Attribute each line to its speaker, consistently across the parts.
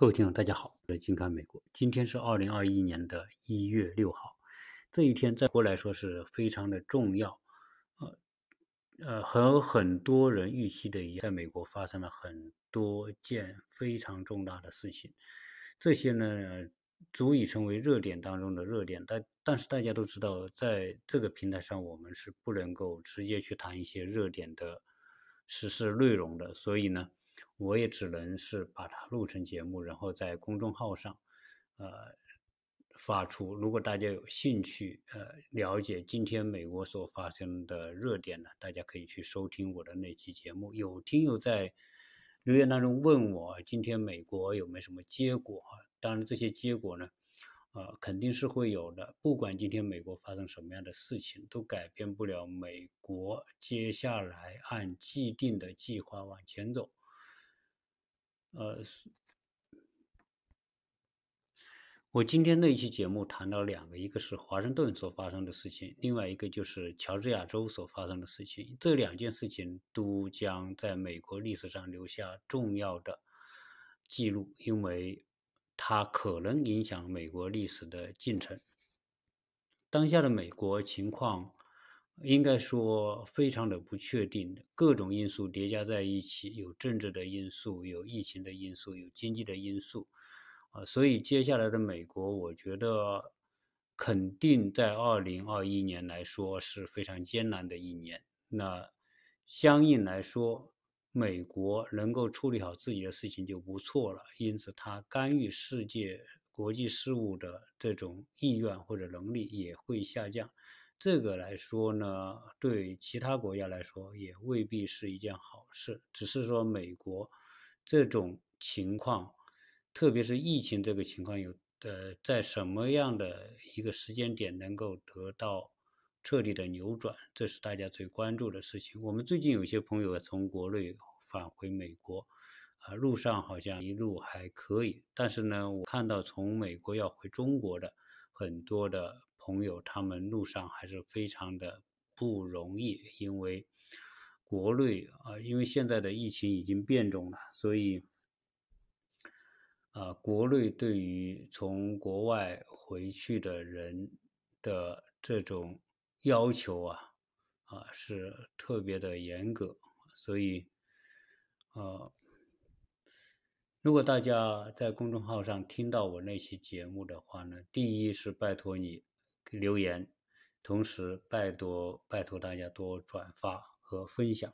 Speaker 1: 各位听众，大家好，我是金看美国。今天是二零二一年的一月六号，这一天在国来说是非常的重要。呃呃，和很多人预期的一样，在美国发生了很多件非常重大的事情，这些呢足以成为热点当中的热点。但但是大家都知道，在这个平台上，我们是不能够直接去谈一些热点的实事内容的，所以呢。我也只能是把它录成节目，然后在公众号上，呃，发出。如果大家有兴趣，呃，了解今天美国所发生的热点呢，大家可以去收听我的那期节目。有听友在留言当中问我，今天美国有没有什么结果？啊？当然，这些结果呢，呃，肯定是会有的。不管今天美国发生什么样的事情，都改变不了美国接下来按既定的计划往前走。呃，我今天那一期节目谈到两个，一个是华盛顿所发生的事情，另外一个就是乔治亚州所发生的事情。这两件事情都将在美国历史上留下重要的记录，因为它可能影响美国历史的进程。当下的美国情况。应该说非常的不确定，各种因素叠加在一起，有政治的因素，有疫情的因素，有经济的因素，啊，所以接下来的美国，我觉得肯定在二零二一年来说是非常艰难的一年。那相应来说，美国能够处理好自己的事情就不错了，因此他干预世界国际事务的这种意愿或者能力也会下降。这个来说呢，对其他国家来说也未必是一件好事。只是说美国这种情况，特别是疫情这个情况，有呃，在什么样的一个时间点能够得到彻底的扭转，这是大家最关注的事情。我们最近有些朋友从国内返回美国，啊，路上好像一路还可以。但是呢，我看到从美国要回中国的很多的。朋友，他们路上还是非常的不容易，因为国内啊，因为现在的疫情已经变种了，所以啊，国内对于从国外回去的人的这种要求啊，啊是特别的严格，所以啊。如果大家在公众号上听到我那期节目的话呢，第一是拜托你。留言，同时拜托拜托大家多转发和分享，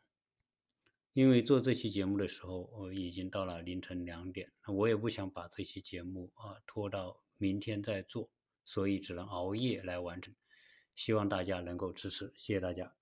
Speaker 1: 因为做这期节目的时候，我已经到了凌晨两点，我也不想把这期节目啊拖到明天再做，所以只能熬夜来完成。希望大家能够支持，谢谢大家。